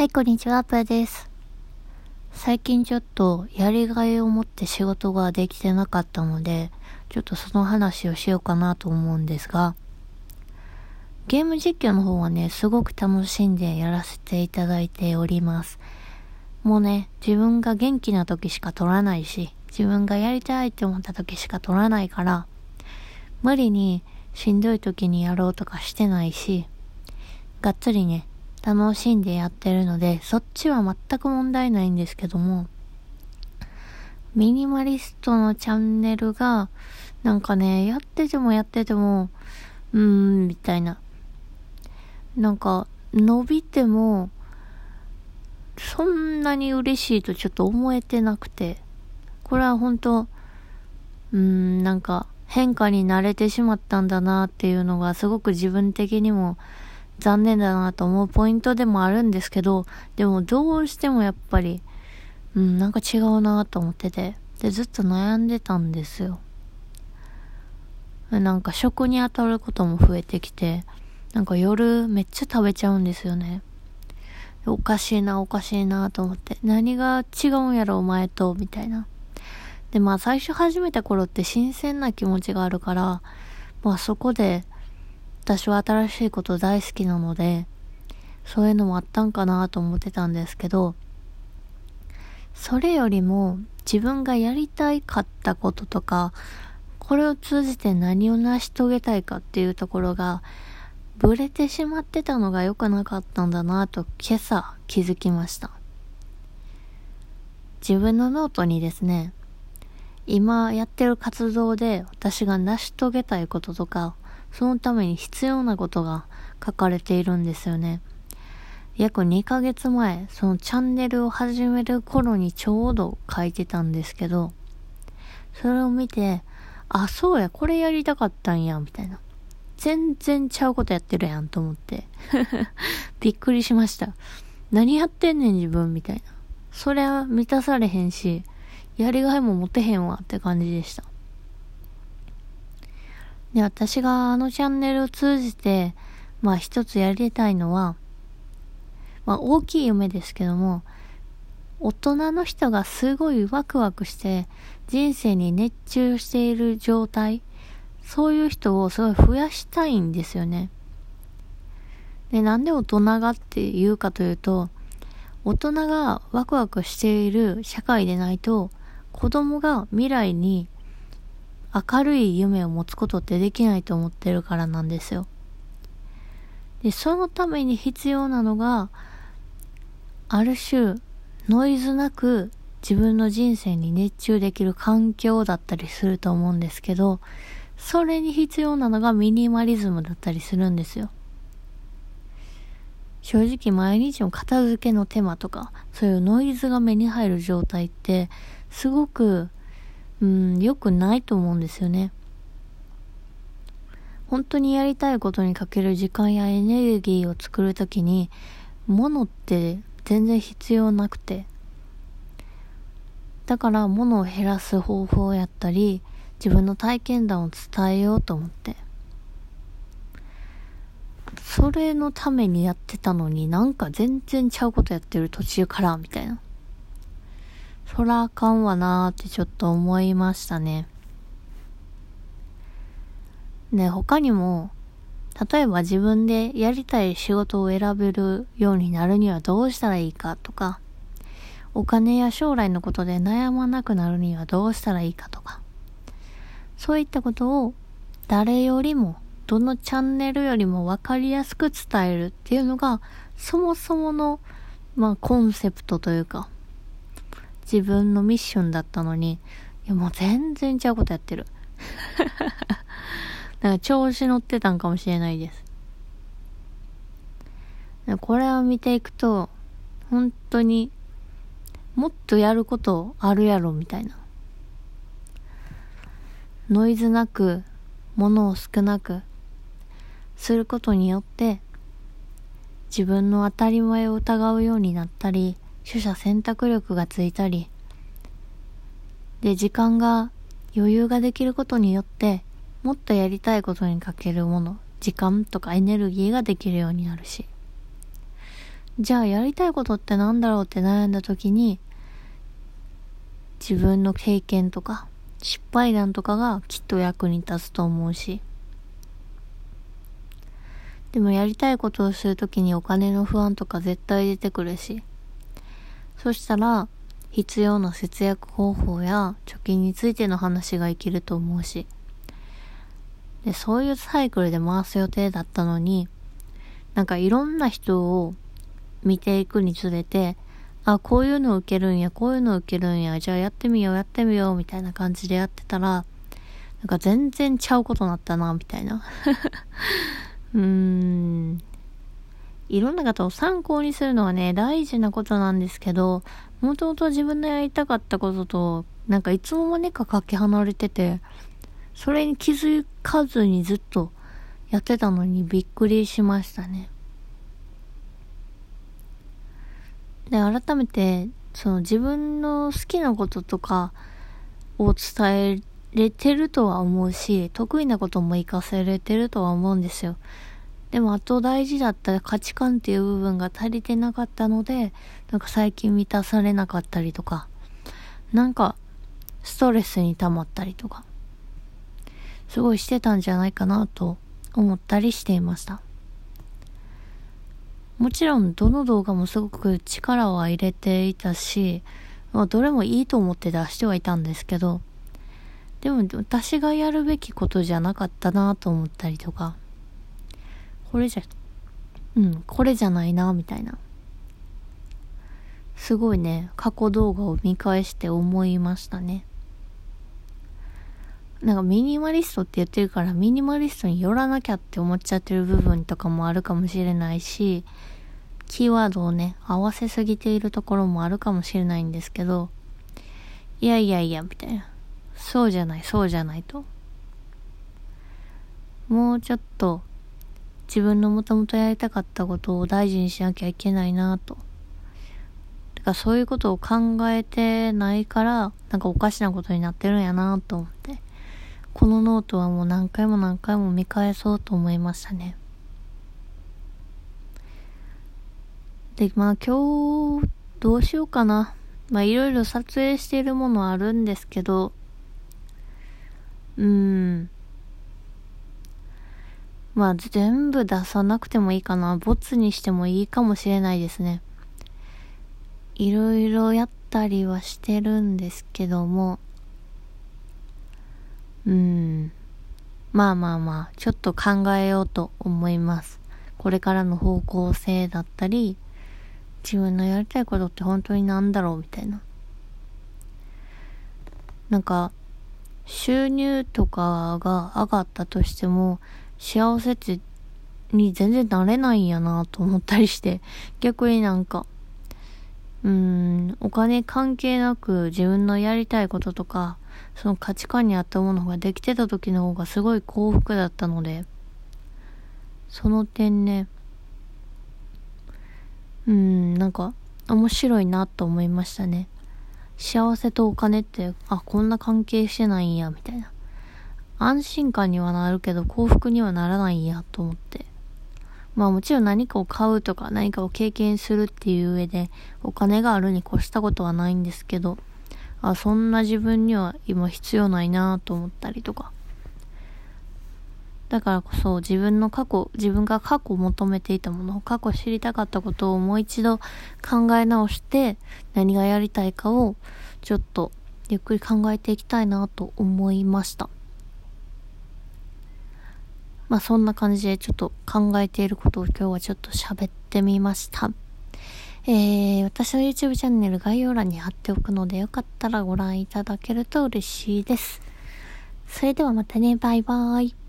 はい、こんにちは、ぷーです。最近ちょっとやりがいを持って仕事ができてなかったので、ちょっとその話をしようかなと思うんですが、ゲーム実況の方はね、すごく楽しんでやらせていただいております。もうね、自分が元気な時しか撮らないし、自分がやりたいって思った時しか撮らないから、無理にしんどい時にやろうとかしてないし、がっつりね、楽しんでやってるので、そっちは全く問題ないんですけども、ミニマリストのチャンネルが、なんかね、やっててもやってても、うーん、みたいな。なんか、伸びても、そんなに嬉しいとちょっと思えてなくて、これは本当うーん、なんか変化に慣れてしまったんだなっていうのがすごく自分的にも残念だなと思うポイントでもあるんですけど、でもどうしてもやっぱり、うん、なんか違うなと思ってて、で、ずっと悩んでたんですよ。なんか食に当たることも増えてきて、なんか夜めっちゃ食べちゃうんですよね。おかしいな、おかしいなと思って。何が違うんやろ、お前と、みたいな。で、まあ最初始めた頃って新鮮な気持ちがあるから、まあそこで私は新しいこと大好きなので、そういうのもあったんかなと思ってたんですけど、それよりも自分がやりたいかったこととか、これを通じて何を成し遂げたいかっていうところが、ブレてしまってたのが良くなかったんだなと今朝気づきました。自分のノートにですね、今やってる活動で私が成し遂げたいこととか、そのために必要なことが書かれているんですよね。約2ヶ月前、そのチャンネルを始める頃にちょうど書いてたんですけど、それを見て、あ、そうや、これやりたかったんや、みたいな。全然ちゃうことやってるやんと思って。びっくりしました。何やってんねん自分みたいな。そりゃ満たされへんし、やりがいも持てへんわって感じでした。で、私があのチャンネルを通じて、まあ一つやりたいのは、まあ大きい夢ですけども、大人の人がすごいワクワクして人生に熱中している状態、そういう人をすごい増やしたいんですよね。で、なんで大人がって言うかというと、大人がワクワクしている社会でないと、子供が未来に明るい夢を持つことってできないと思ってるからなんですよ。で、そのために必要なのが、ある種、ノイズなく自分の人生に熱中できる環境だったりすると思うんですけど、それに必要なのがミニマリズムだったりするんですよ。正直毎日の片付けの手間とか、そういうノイズが目に入る状態って、すごくうん、良くないと思うんですよね。本当にやりたいことにかける時間やエネルギーを作るときに、物って全然必要なくて。だから物を減らす方法やったり、自分の体験談を伝えようと思って。それのためにやってたのになんか全然ちゃうことやってる途中から、みたいな。そらあかんわなーってちょっと思いましたね。ね、他にも、例えば自分でやりたい仕事を選べるようになるにはどうしたらいいかとか、お金や将来のことで悩まなくなるにはどうしたらいいかとか、そういったことを誰よりも、どのチャンネルよりもわかりやすく伝えるっていうのが、そもそもの、まあ、コンセプトというか、自分のミッションだったのに、いやもう全然ちゃうことやってる。だから調子乗ってたんかもしれないです。これを見ていくと、本当にもっとやることあるやろみたいな。ノイズなく、物を少なくすることによって、自分の当たり前を疑うようになったり、取捨選択力がついたり、で、時間が余裕ができることによって、もっとやりたいことにかけるもの、時間とかエネルギーができるようになるし。じゃあやりたいことってなんだろうって悩んだ時に、自分の経験とか、失敗談とかがきっと役に立つと思うし。でもやりたいことをするときにお金の不安とか絶対出てくるし。そしたら、必要な節約方法や貯金についての話が生きると思うし。で、そういうサイクルで回す予定だったのに、なんかいろんな人を見ていくにつれて、あ、こういうの受けるんや、こういうの受けるんや、じゃあやってみよう、やってみよう、みたいな感じでやってたら、なんか全然ちゃうことなったな、みたいな。うーん。いろんな方を参考にするのはね、大事なことなんですけど、もともと自分のやりたかったことと、なんかいつの間にかかけ離れてて、それに気づかずにずっとやってたのにびっくりしましたね。で、改めて、その自分の好きなこととかを伝えれてるとは思うし、得意なことも活かせれてるとは思うんですよ。でも、あと大事だった価値観っていう部分が足りてなかったので、なんか最近満たされなかったりとか、なんか、ストレスに溜まったりとか、すごいしてたんじゃないかなと思ったりしていました。もちろんどの動画もすごく力は入れていたし、まあ、どれもいいと思って出してはいたんですけど、でも私がやるべきことじゃなかったなと思ったりとか、これじゃ、うん、これじゃないな、みたいな。すごいね、過去動画を見返して思いましたね。なんかミニマリストって言ってるからミニマリストに寄らなきゃって思っちゃってる部分とかもあるかもしれないし、キーワードをね、合わせすぎているところもあるかもしれないんですけど、いやいやいや、みたいな。そうじゃない、そうじゃないと。もうちょっと自分のもともとやりたかったことを大事にしなきゃいけないなと。てかそういうことを考えてないから、なんかおかしなことになってるんやなと思って。このノートはもう何回も何回も見返そうと思いましたね。で、まあ今日どうしようかな。まあいろいろ撮影しているものあるんですけど、うん。まあ全部出さなくてもいいかな。ボツにしてもいいかもしれないですね。いろいろやったりはしてるんですけども、うん。まあまあまあ、ちょっと考えようと思います。これからの方向性だったり、自分のやりたいことって本当になんだろうみたいな。なんか、収入とかが上がったとしても、幸せってに全然なれないんやなと思ったりして、逆になんか、うーん、お金関係なく自分のやりたいこととか、その価値観に合ったものができてた時の方がすごい幸福だったので、その点ね、うん、なんか面白いなと思いましたね。幸せとお金って、あ、こんな関係してないんや、みたいな。安心感にはなるけど幸福にはならないや、と思って。まあもちろん何かを買うとか何かを経験するっていう上でお金があるに越したことはないんですけど、あ、そんな自分には今必要ないなと思ったりとか。だからこそ自分の過去、自分が過去求めていたもの、過去知りたかったことをもう一度考え直して何がやりたいかをちょっとゆっくり考えていきたいなと思いました。まあそんな感じでちょっと考えていることを今日はちょっと喋ってみました。えー、私の YouTube チャンネル概要欄に貼っておくのでよかったらご覧いただけると嬉しいです。それではまたね、バイバーイ。